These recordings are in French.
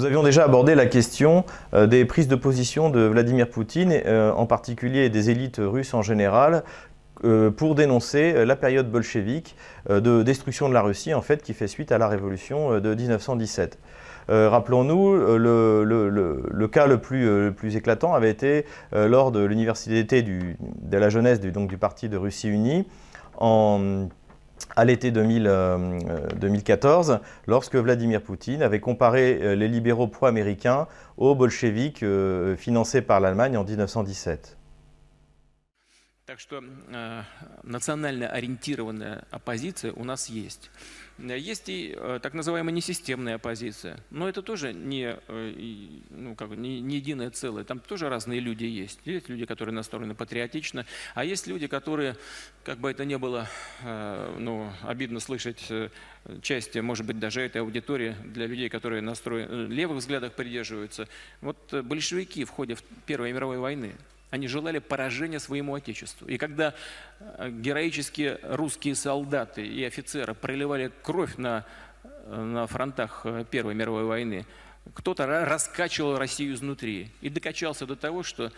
Nous avions déjà abordé la question euh, des prises de position de Vladimir Poutine, euh, en particulier des élites russes en général, euh, pour dénoncer la période bolchevique de destruction de la Russie, en fait, qui fait suite à la révolution de 1917. Rappelons-nous, le, cas le plus, éclatant avait été lors de l'université de la jeunesse du, donc, du Parti de Russie Unie en à l'été 2014, euh, lorsque Vladimir Poutine avait comparé euh, les libéraux pro-américains aux bolcheviks euh, financés par l'Allemagne en 1917. Так что э, национально ориентированная оппозиция у нас есть. Есть и э, так называемая несистемная оппозиция, но это тоже не, э, ну, как, не, не единое целое, там тоже разные люди есть. Есть люди, которые настроены патриотично, а есть люди, которые, как бы это ни было э, ну, обидно слышать, части, может быть, даже этой аудитории для людей, которые настроены, левых взглядах придерживаются. Вот большевики в ходе Первой мировой войны, они желали поражения своему Отечеству. И когда э, героические русские солдаты и офицеры проливали кровь на, э, на фронтах э, Первой мировой войны, кто-то раскачивал Россию изнутри и докачался до того, что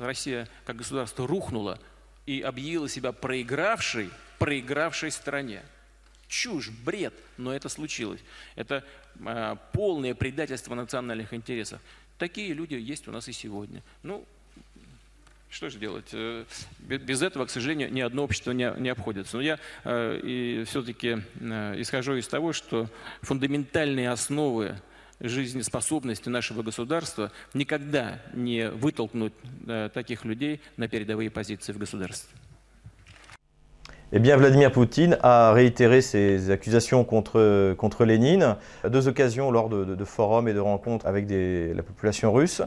Россия как государство рухнула и объявила себя проигравшей, проигравшей стране. Чушь, бред, но это случилось. Это полное предательство национальных интересов. Такие люди есть у нас и сегодня. Ну, что же делать? Э, без этого, к сожалению, ни одно общество не, обходится. Но я э, все-таки э, исхожу из того, что фундаментальные основы жизнеспособности нашего государства никогда не вытолкнуть таких людей на передовые позиции в государстве. Eh bien, Vladimir Poutine a réitéré ses accusations contre, contre Lénine à deux occasions lors de, de, de forums et de rencontres avec des, la population russe.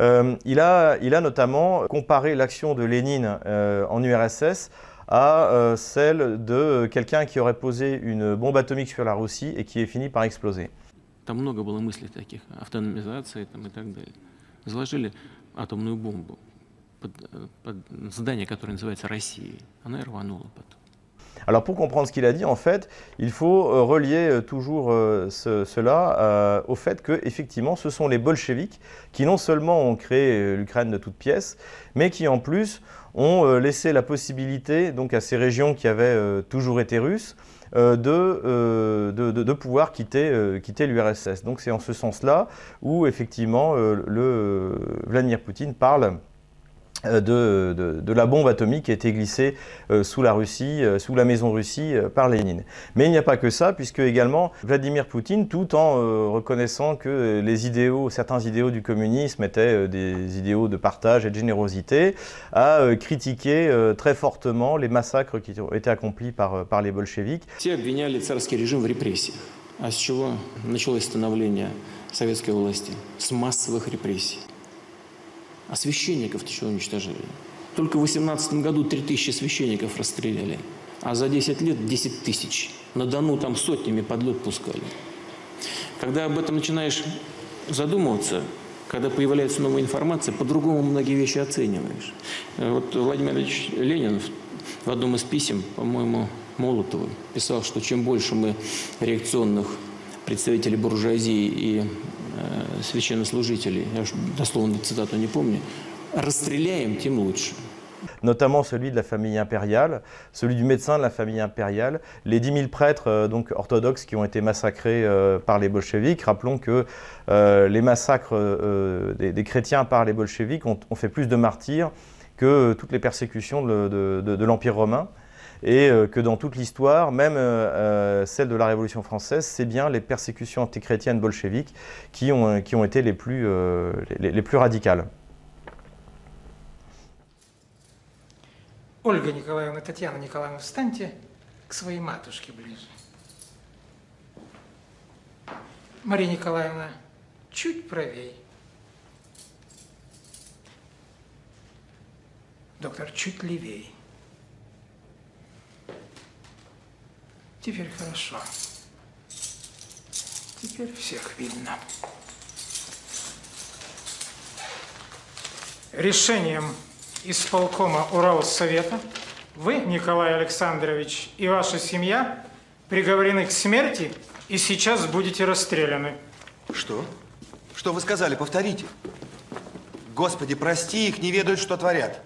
Euh, il, a, il, a, notamment comparé l'action de Lénine euh, en URSS à euh, celle de quelqu'un qui aurait posé une bombe atomique sur la Russie et qui est fini par exploser. Там много было мыслей таких, автономизации там, и так далее. Заложили атомную бомбу под, под здание, которое называется Россией. Она и рванула потом. Alors pour comprendre ce qu'il a dit, en fait, il faut euh, relier euh, toujours euh, cela au fait que effectivement, ce sont les bolcheviks qui non seulement ont créé l'Ukraine de toutes pièces, mais qui en plus ont laissé la possibilité donc à ces régions qui avaient toujours été russes de, de, pouvoir quitter, quitter l'URSS. Donc c'est en ce sens-là où effectivement le, Vladimir Poutine parle euh, de, de, la bombe atomique qui a été glissée euh, sous la Russie, euh, sous la maison Russie par Lénine. Mais il n'y a pas que ça, puisque également Vladimir Poutine, tout en reconnaissant que les idéaux, certains idéaux du communisme étaient des idéaux de partage et de générosité, a critiqué très fortement les massacres qui ont été accomplis par, par les bolcheviks. Все обвиняли царский режим в репрессиях. А с чего началось становление советской власти? С массовых репрессий. А священников-то что уничтожили? Только в 18 году 3000 священников расстреляли, а за 10 лет 10 тысяч. На Дону там сотнями под лед пускали. Когда об этом начинаешь задумываться, когда появляется новая информация, по-другому многие вещи оцениваешь. Вот Владимир Ильич Ленин в одном из писем, по-моему, Молотову писал, что чем больше мы реакционных представителей буржуазии и э, священнослужителей, я уж дословно цитату не помню, расстреляем, тем лучше. notamment celui de la famille impériale, celui du médecin de la famille impériale, les 10 000 prêtres euh, donc, orthodoxes qui ont été massacrés euh, par les bolcheviks. Rappelons que euh, les massacres euh, des, des, chrétiens par les bolcheviks ont, ont, fait plus de martyrs que toutes les persécutions de, de, de, de l'Empire romain et euh, que dans toute l'histoire, même euh, euh, celle de la Révolution française, c'est bien les persécutions antichrétiennes bolcheviques qui ont, qui ont été les plus, les, les plus radicales. Ольга Николаевна, Татьяна Николаевна, встаньте к своей матушке ближе. Мария Николаевна, чуть правее. Доктор, чуть левее. Теперь хорошо. Теперь всех видно. Решением исполкома Уралсовета вы, Николай Александрович, и ваша семья приговорены к смерти и сейчас будете расстреляны. Что? Что вы сказали? Повторите. Господи, прости их, не ведают, что творят.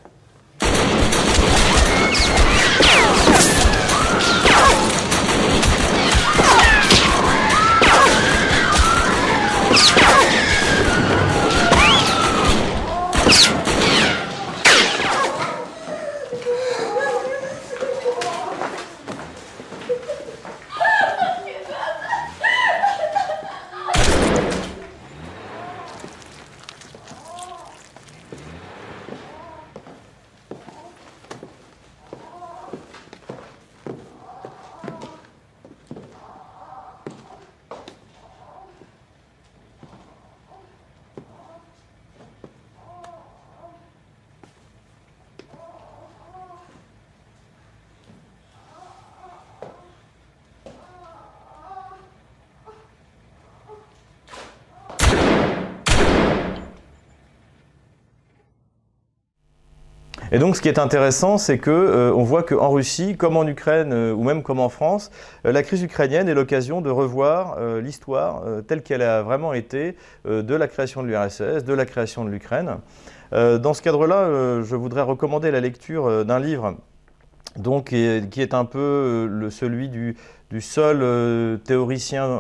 Et donc, ce qui est intéressant, c'est que euh, on voit qu'en Russie, comme en Ukraine euh, ou même comme en France, euh, la crise ukrainienne est l'occasion de revoir l'histoire telle qu'elle a vraiment été de la création de l'URSS, de la création de l'Ukraine. dans ce cadre-là, je voudrais recommander la lecture d'un livre donc, qui est, un peu celui du seul théoricien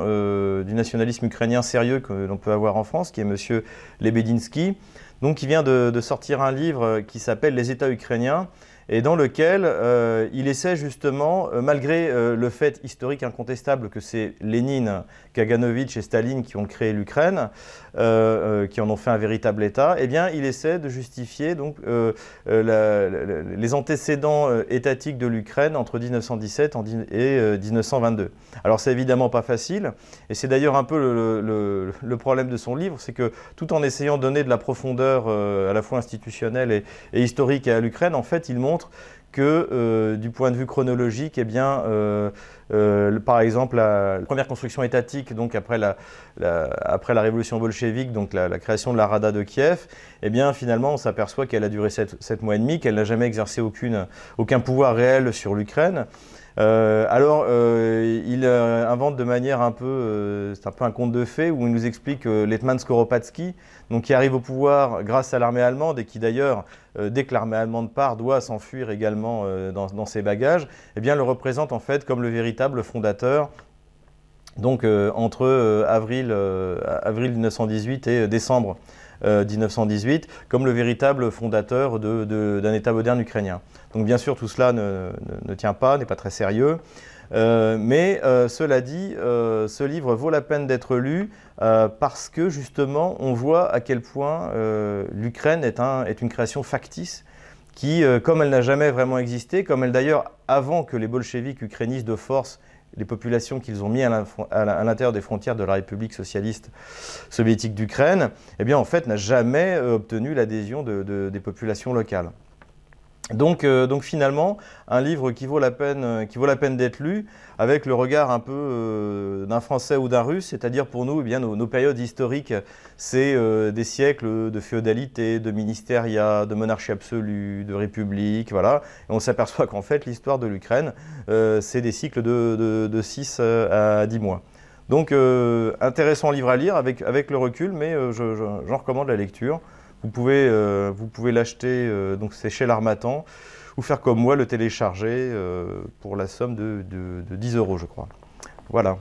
du nationalisme ukrainien sérieux que l'on peut avoir en France, qui est M. Lebedinsky donc il vient de, sortir un livre qui s'appelle Les États ukrainiens et dans lequel euh, il essaie justement, euh, malgré euh, le fait historique incontestable que c'est Lénine, Kaganovitch et Staline qui ont créé l'Ukraine, qui en ont fait un véritable État, eh bien, il essaie de justifier donc, les antécédents étatiques de l'Ukraine entre 1917 et 1922. Alors, c'est évidemment pas facile, et c'est d'ailleurs un peu le, problème de son livre, c'est que tout en essayant de donner de la profondeur à la fois institutionnelle et, et historique à l'Ukraine, en fait, il montre que euh, du point de vue chronologique, eh bien, euh, euh, par exemple, la, première construction étatique, donc après la, après la révolution bolchevique, donc la, création de la Rada de Kiev, eh bien, finalement, on s'aperçoit qu'elle a duré 7, mois et demi, qu'elle n'a jamais exercé aucune, aucun pouvoir réel sur l'Ukraine. Alors, il invente de manière un peu, c'est un peu un conte de fées, où il nous explique que Letman Skoropadsky, donc qui arrive au pouvoir grâce à l'armée allemande et qui d'ailleurs, euh, dès que l'armée allemande part, doit s'enfuir également euh, dans, ses bagages, eh bien le représente en fait comme le véritable fondateur donc euh, entre avril, avril 1918 et décembre 1918, comme le véritable fondateur d'un État moderne ukrainien. Donc bien sûr, tout cela ne, ne tient pas, n'est pas très sérieux. Euh, mais euh, cela dit, euh, ce livre vaut la peine d'être lu parce que justement, on voit à quel point l'Ukraine est, est, une création factice qui, comme elle n'a jamais vraiment existé, comme elle d'ailleurs, avant que les bolcheviks ukrainistes de force les populations qu'ils ont mis à l'intérieur des frontières de la République socialiste soviétique d'Ukraine, eh bien en fait n'a jamais obtenu l'adhésion des populations locales. Donc, euh, donc, finalement, un livre qui vaut la peine, euh, qui vaut la peine d'être lu, avec le regard un peu euh, d'un Français ou d'un Russe, c'est-à-dire pour nous, eh bien, nos, périodes historiques, c'est des siècles de féodalité, de ministériat, de monarchie absolue, de république, voilà. Et on s'aperçoit qu'en fait, l'histoire de l'Ukraine, c'est des cycles de, de, 6 à 10 mois. Donc, intéressant livre à lire avec le recul, mais j'en recommande la lecture. Vous pouvez, euh, pouvez l'acheter, euh, donc c'est chez l'Armatan, ou faire comme moi, le télécharger euh, pour la somme de, de 10 euros, je crois. Voilà.